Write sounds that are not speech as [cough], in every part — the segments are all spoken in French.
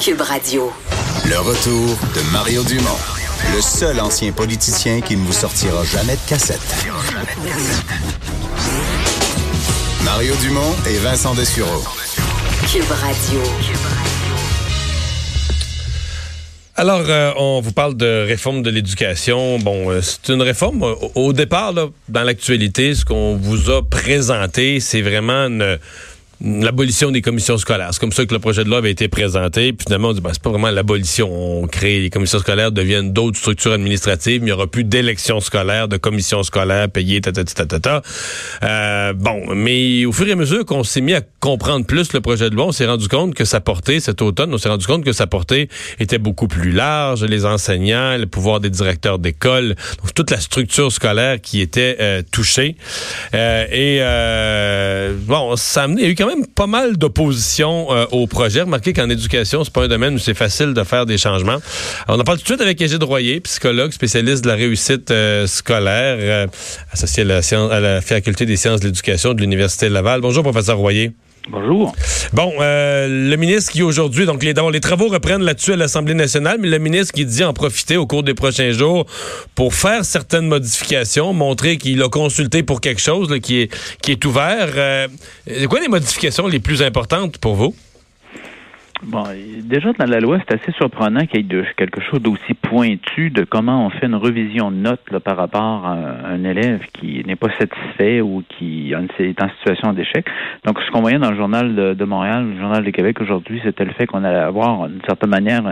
Cube Radio. Le retour de Mario Dumont, le seul ancien politicien qui ne vous sortira jamais de cassette. Mario Dumont et Vincent Dessureau. Cube Radio. Alors, euh, on vous parle de réforme de l'éducation. Bon, euh, c'est une réforme. Au, au départ, là, dans l'actualité, ce qu'on vous a présenté, c'est vraiment une l'abolition des commissions scolaires. C'est comme ça que le projet de loi avait été présenté. Puis finalement, on dit, ben, c'est pas vraiment l'abolition. On crée, les commissions scolaires deviennent d'autres structures administratives. Il n'y aura plus d'élections scolaires, de commissions scolaires payées, ta, ta. Euh, bon, mais au fur et à mesure qu'on s'est mis à comprendre plus le projet de loi, on s'est rendu compte que sa portée, cet automne, on s'est rendu compte que sa portée était beaucoup plus large. Les enseignants, le pouvoir des directeurs d'école, toute la structure scolaire qui était euh, touchée. Euh, et euh, bon, ça a amené, eu quand même pas mal d'opposition euh, au projet. Remarquez qu'en éducation, c'est pas un domaine où c'est facile de faire des changements. On en parle tout de suite avec Égide Royer, psychologue, spécialiste de la réussite euh, scolaire, euh, associé à la, à la faculté des sciences de l'éducation de l'Université Laval. Bonjour, professeur Royer. Bonjour. Bon, euh, le ministre qui aujourd'hui, donc les, travaux reprennent là-dessus à l'Assemblée nationale, mais le ministre qui dit en profiter au cours des prochains jours pour faire certaines modifications, montrer qu'il a consulté pour quelque chose qui, est, qui est ouvert. Euh, c'est quoi les modifications les plus importantes pour vous? Bon, déjà dans la loi, c'est assez surprenant qu'il y ait de, quelque chose d'aussi pointu de comment on fait une revision de notes là, par rapport à un élève qui n'est pas satisfait ou qui est en situation d'échec. Donc, ce qu'on voyait dans le journal de, Montréal, le journal de Québec aujourd'hui, c'était le fait qu'on allait avoir, d'une certaine manière,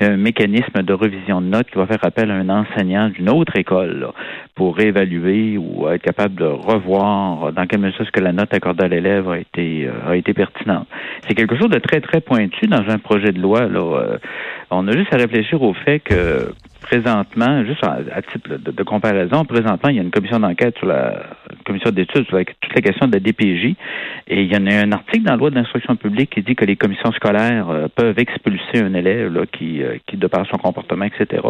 un mécanisme de revision de notes qui va faire appel à un enseignant d'une autre école là, pour réévaluer ou être capable de revoir dans quelle mesure ce que la note accordée à l'élève a été a été pertinente. C'est quelque chose de très très pointu dans un projet de loi. Là, euh, on a juste à réfléchir au fait que présentement, juste à, titre de, de, comparaison, présentement, il y a une commission d'enquête sur la commission d'études sur toute la question de la DPJ. Et il y en a un article dans la loi d'instruction publique qui dit que les commissions scolaires euh, peuvent expulser un élève là, qui, euh, qui, de par son comportement, etc.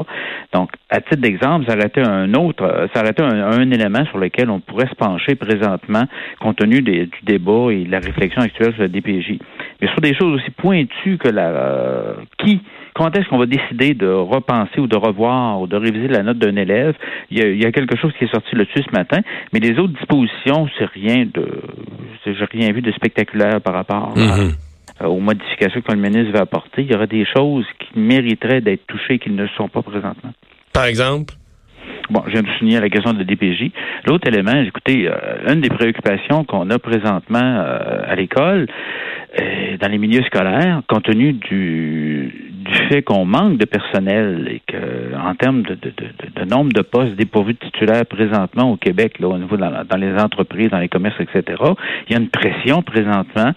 Donc, à titre d'exemple, été un autre, ça aurait été un, un, élément sur lequel on pourrait se pencher présentement, compte tenu du débat et de la réflexion actuelle sur la DPJ. Mais sur des choses aussi pointues que la euh, qui quand est-ce qu'on va décider de repenser ou de revoir ou de réviser la note d'un élève? Il y, a, il y, a, quelque chose qui est sorti là-dessus ce matin, mais les autres dispositions, c'est rien de. J'ai rien vu de spectaculaire par rapport à, mm -hmm. aux modifications que le ministre va apporter. Il y aurait des choses qui mériteraient d'être touchées et qui ne le sont pas présentement. Par exemple? Bon, je viens de souligner la question de la DPJ. L'autre élément, écoutez, euh, une des préoccupations qu'on a présentement euh, à l'école, euh, dans les milieux scolaires, compte tenu du, du fait qu'on manque de personnel et que, en termes de, de, de, de nombre de postes dépourvus de titulaires présentement au Québec, là, au niveau dans, les entreprises, dans les commerces, etc., il y a une pression présentement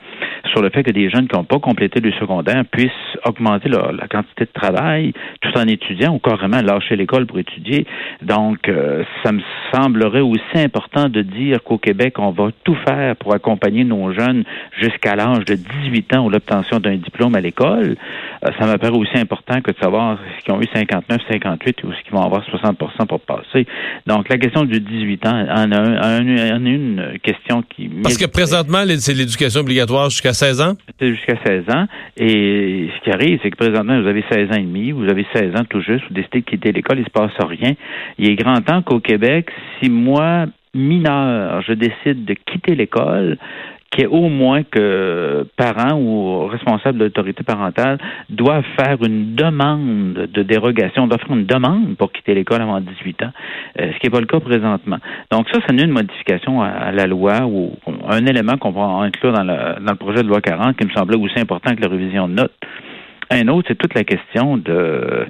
sur le fait que des jeunes qui n'ont pas complété le secondaire puissent augmenter la quantité de travail tout en étudiant ou carrément lâcher l'école pour étudier. Donc, euh, ça me semblerait aussi important de dire qu'au Québec, on va tout faire pour accompagner nos jeunes jusqu'à l'âge de 18 ans ou l'obtention d'un diplôme à l'école. Euh, ça me paraît aussi important que de savoir s'ils ont eu 59, 58 ou s'ils vont avoir 60% pour passer. Donc, la question du 18 ans en a, un, en a une question qui... Parce que présentement, c'est l'éducation obligatoire jusqu'à 16 ans? Jusqu'à 16 ans. Et ce qui arrive, c'est que présentement, vous avez 16 ans et demi, vous avez 16 ans tout juste, vous décidez de quitter l'école, il ne se passe rien. Il est grand temps qu'au Québec, si moi, mineur, je décide de quitter l'école, qu'il y ait au moins que parents ou responsables de l'autorité parentale doivent faire une demande de dérogation, doivent faire une demande pour quitter l'école avant 18 ans, euh, ce qui n'est pas le cas présentement. Donc ça, c'est une modification à, à, la loi ou un élément qu'on va inclure dans le, dans le projet de loi 40 qui me semblait aussi important que la révision de notes. Un autre, c'est toute la question de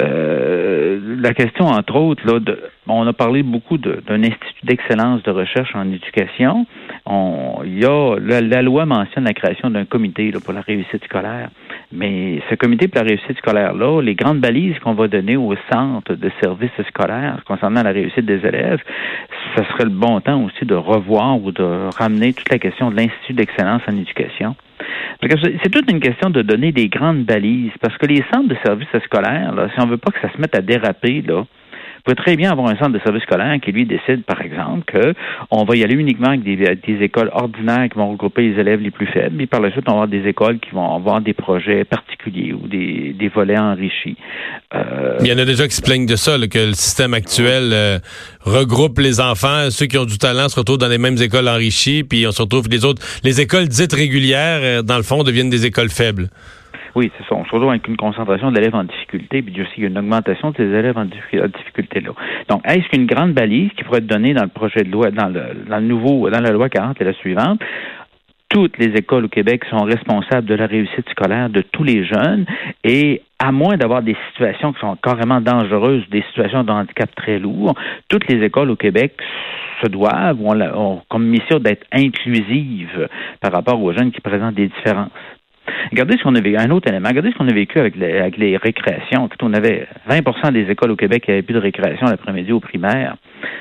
euh, la question, entre autres, là, de, on a parlé beaucoup d'un institut d'excellence de recherche en éducation. On, il y a la, loi mentionne la création d'un comité là, pour la réussite scolaire. Mais ce comité pour la réussite scolaire-là, les grandes balises qu'on va donner au centre de services scolaires concernant la réussite des élèves, ce serait le bon temps aussi de revoir ou de ramener toute la question de l'Institut d'excellence en éducation. C'est toute une question de donner des grandes balises, parce que les centres de services scolaires, là, si on veut pas que ça se mette à déraper, là, Vous pouvez très bien avoir un centre de service scolaire qui, lui, décide, par exemple, que on va y aller uniquement avec des, écoles ordinaires qui vont regrouper les élèves les plus faibles, et par la suite, on va avoir des écoles qui vont avoir des projets particuliers ou des, des volets enrichis. Euh... Il y en a déjà qui se plaignent de ça, là, que le système actuel euh, regroupe les enfants, ceux qui ont du talent se retrouvent dans les mêmes écoles enrichies, puis on se retrouve les autres, les écoles dites régulières, euh, dans le fond, deviennent des écoles faibles. Oui, c'est ça. On se retrouve avec une concentration d'élèves en difficulté, puis aussi une augmentation de ces élèves en difficulté-là. Donc, est-ce qu'une grande balise qui pourrait être donnée dans le projet de loi, dans le, dans le nouveau, dans la loi 40 est la suivante? toutes les écoles au Québec sont responsables de la réussite scolaire de tous les jeunes et à moins d'avoir des situations qui sont carrément dangereuses, des situations de handicap très lourds, toutes les écoles au Québec se doivent, ont, ont comme mission d'être inclusives par rapport aux jeunes qui présentent des différences. Regardez ce qu'on a vécu, un autre élément, regardez ce qu'on a vécu avec les, récréations. On avait 20% des écoles au Québec qui n'avaient plus de récréation l'après-midi au primaire.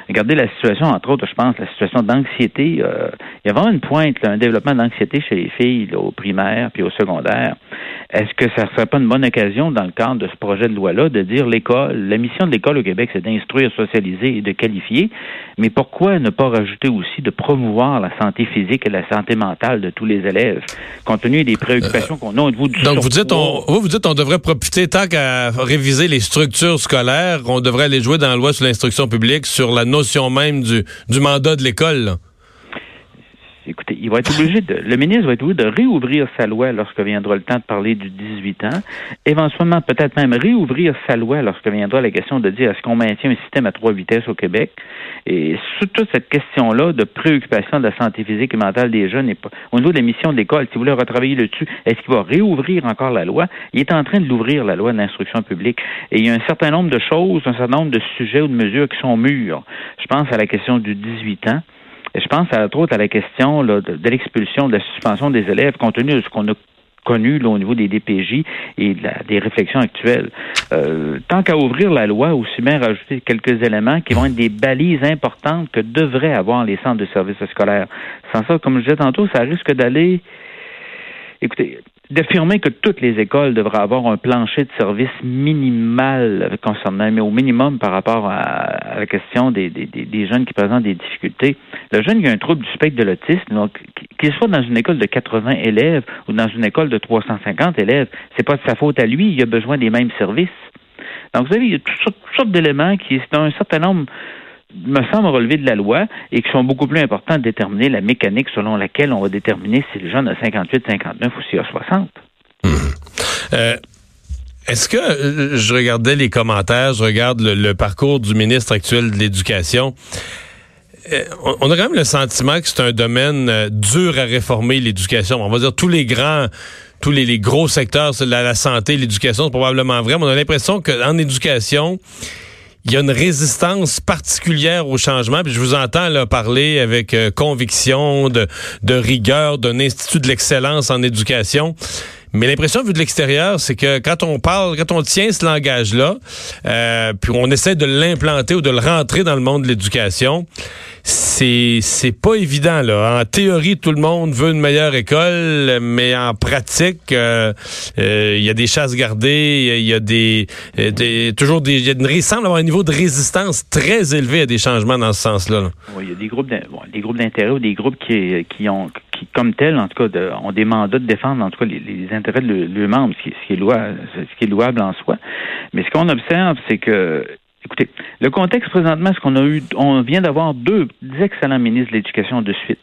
Regardez la situation, entre autres, je pense, la situation d'anxiété. Euh, il y a vraiment une pointe, un développement d'anxiété chez les filles au primaire puis au secondaire. Est-ce que ça ne serait pas une bonne occasion, dans le cadre de ce projet de loi-là, de dire l'école, la mission de l'école au Québec, c'est d'instruire, socialiser et de qualifier, mais pourquoi ne pas rajouter aussi de promouvoir la santé physique et la santé mentale de tous les élèves, compte tenu des préoccupations qu'on a au niveau du Donc vous dites, on, vous, vous dites on devrait profiter, tant qu'à réviser les structures scolaires, on devrait aller jouer dans la loi sur l'instruction publique sur la notion même du, du mandat de l'école écoutez, il va être obligé de, le ministre va être obligé de réouvrir sa loi lorsque viendra le temps de parler du 18 ans, éventuellement peut-être même réouvrir sa loi lorsque viendra la question de dire est-ce qu'on maintient un système à trois vitesses au Québec? Et sur toute cette question-là de préoccupation de la santé physique et mentale des jeunes, et au niveau des missions de l'école, si vous voulez retravailler dessus, est-ce qu'il va réouvrir encore la loi? Il est en train de l'ouvrir, la loi d'instruction publique. Et il y a un certain nombre de choses, un certain nombre de sujets ou de mesures qui sont mûrs. Je pense à la question du 18 ans. Je pense, entre autres, à la question de, l'expulsion, de la suspension des élèves, compte tenu de ce qu'on a connu au niveau des DPJ et des réflexions actuelles. Euh, tant qu'à ouvrir la loi, aussi bien rajouter quelques éléments qui vont être des balises importantes que devraient avoir les centres de services scolaires. Sans ça, comme je disais tantôt, ça risque d'aller... Écoutez, d'affirmer que toutes les écoles devraient avoir un plancher de service minimal concernant, mais au minimum par rapport à, la question des, des, des, jeunes qui présentent des difficultés. Le jeune qui a un trouble du spectre de l'autisme, donc qu'il soit dans une école de 80 élèves ou dans une école de 350 élèves, c'est pas de sa faute à lui, il a besoin des mêmes services. Donc, vous savez, il y a toutes sortes, d'éléments qui, c'est un certain nombre me semble relever de la loi et qui sont beaucoup plus importants de déterminer la mécanique selon laquelle on va déterminer si le jeune a 58, 59 ou s'il a 60. Euh, est-ce que euh, je regardais les commentaires, je regarde le, parcours du ministre actuel de l'Éducation? Euh, on a quand même le sentiment que c'est un domaine dur à réformer, l'éducation. On va dire tous les grands, tous les, gros secteurs, la, la santé, l'éducation, c'est probablement vrai, mais on a l'impression qu'en éducation, il y a une résistance particulière au changement. Puis je vous entends là, parler avec euh, conviction, de, de rigueur d'un institut de l'excellence en éducation. Mais l'impression vue de l'extérieur, c'est que quand on parle, quand on tient ce langage-là, euh, puis on essaie de l'implanter ou de le rentrer dans le monde de l'éducation, c'est c'est pas évident là. En théorie, tout le monde veut une meilleure école, mais en pratique, euh, euh, il y a des chasses gardées, il y a des, des toujours des, il y semble avoir un niveau de résistance très élevé à des changements dans ce sens-là. Oui, il y a des groupes des groupes d'intérêt ou des groupes qui qui ont qui comme tels en tout cas ont des mandats de défendre en tout cas les, intérêts de leurs membres, ce qui, ce est louable, ce qui est louable en soi. Mais ce qu'on observe, c'est que Écoutez, le contexte présentement, c'est qu'on a eu, on vient d'avoir deux excellents ministres de l'Éducation de suite.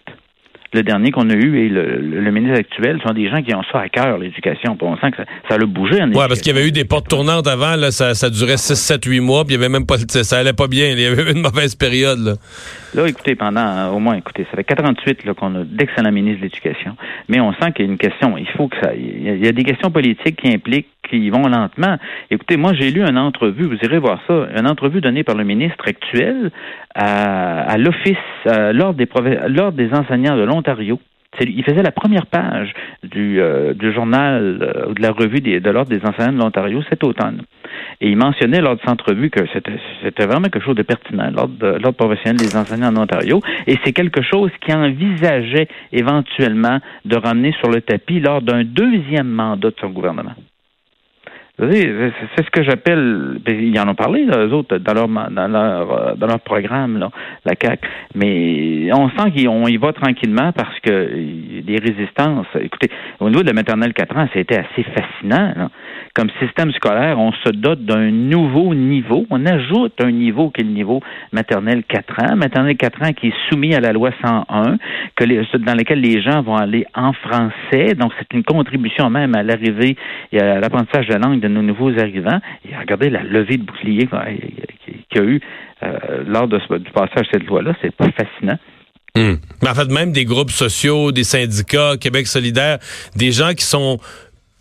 Le dernier qu'on a eu et le, ministre actuel sont des gens qui ont ça à cœur, l'éducation. On sent que ça, ça a bougé en Oui, parce qu'il y avait eu des portes tournantes avant, là, ça, ça durait 6, 7, 8 mois, puis il y avait même pas, ça allait pas bien. Il y avait eu une mauvaise période. Là. Là, écoutez, pendant euh, au moins, écoutez, ça fait 48 là, qu'on a d'excellents ministres de l'Éducation, mais on sent qu'il y a une question. Il faut que ça. Il y, a, des questions politiques qui impliquent qui vont lentement. Écoutez, moi, j'ai lu une entrevue, vous irez voir ça, une entrevue donnée par le ministre actuel à, l'Office, euh, lors, des des enseignants de l'Ontario. Il faisait la première page du, euh, journal ou de la revue des, de l'Ordre des enseignants de l'Ontario cet automne. Et il mentionnait lors de cette entrevue que c'était vraiment quelque chose de pertinent, l'ordre professionnel des enseignants en Ontario. Et c'est quelque chose qui envisageait éventuellement de ramener sur le tapis lors d'un deuxième mandat de son gouvernement. C'est ce que j'appelle, ben, ils en ont parlé, là, eux autres, dans leur, dans leur, dans leur programme, là, la CAQ. Mais on sent qu'on y va tranquillement parce que les résistances, écoutez, au niveau de la maternelle 4 ans, été assez fascinant. Là. Comme système scolaire, on se dote d'un nouveau niveau. On ajoute un niveau qui est le niveau maternelle 4 ans. Maternelle 4 ans qui est soumis à la loi 101, que les, dans lequel les gens vont aller en français. Donc, c'est une contribution même à l'arrivée et à l'apprentissage de langue de nos nouveaux arrivants. Et regardez la levée de bouclier qu'il y a eu euh, lors de du passage de cette loi-là. C'est pas fascinant. Hmm. Mais en fait, même des groupes sociaux, des syndicats, Québec solidaire, des gens qui sont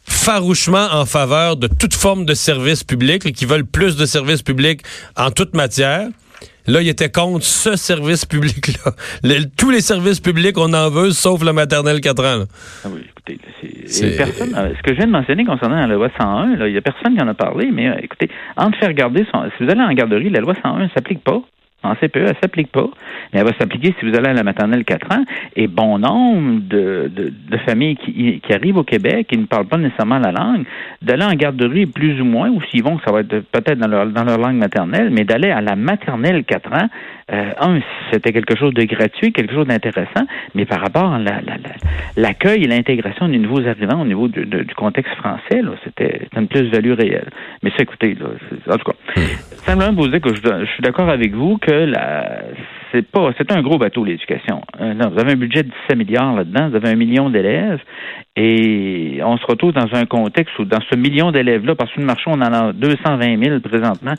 farouchement en faveur de toute forme de service public et qui veulent plus de services publics en toute matière. Là, il était contre ce service public-là. [laughs] tous les services publics, on en veut, sauf le maternel 4 ans. Ah oui, écoutez, Personne, euh, ce que je viens de mentionner concernant la loi 101, il n'y a personne qui en a parlé, mais euh, écoutez, entre faire garder son, si vous allez en garderie, la loi 101 ne s'applique pas. En CPE, elle ne s'applique pas, mais elle va s'appliquer si vous allez à la maternelle 4 ans. Et bon nombre de, de, familles qui, qui, arrivent au Québec et ne parlent pas nécessairement la langue, d'aller en garderie plus ou moins, ou s'ils vont, ça va être peut-être dans leur, dans leur langue maternelle, mais d'aller à la maternelle 4 ans, euh, un, c'était quelque chose de gratuit, quelque chose d'intéressant, mais par rapport à l'accueil et l'intégration des nouveaux arrivants au niveau du, du contexte français, c'était une plus-value réelle. Mais ça, écoutez, là, en tout cas, hmm. simplement vous dire que je, je suis d'accord avec vous que c'est pas, c'est un gros bateau l'éducation. Euh, vous avez un budget de 17 milliards là-dedans, vous avez un million d'élèves, et on se retrouve dans un contexte où, dans ce million d'élèves-là, parce que le marché, on en a 220 000 présentement,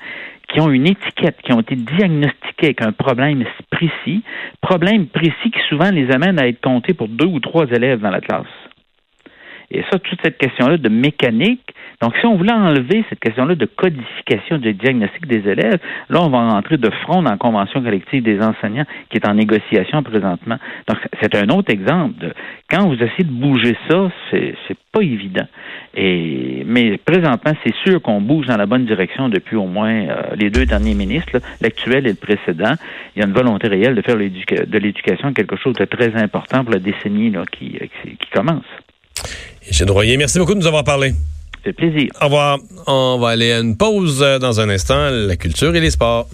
qui ont une étiquette, qui ont été diagnostiqués avec un problème précis, problème précis qui souvent les amène à être comptés pour deux ou trois élèves dans la classe. Et ça, toute cette question-là de mécanique, donc si on voulait enlever cette question-là de codification du diagnostic des élèves, là, on va rentrer de front dans la convention collective des enseignants qui est en négociation présentement. Donc, c'est un autre exemple de quand vous essayez de bouger ça, c'est, pas évident. Et, mais présentement, c'est sûr qu'on bouge dans la bonne direction depuis au moins euh, les deux derniers ministres, l'actuel et le précédent. Il y a une volonté réelle de faire de l'éducation quelque chose de très important pour la décennie là, qui, qui commence. Eugène Royer, merci beaucoup de nous avoir parlé. C'est plaisir. Au revoir. On va aller à une pause dans un instant. La culture et les sports.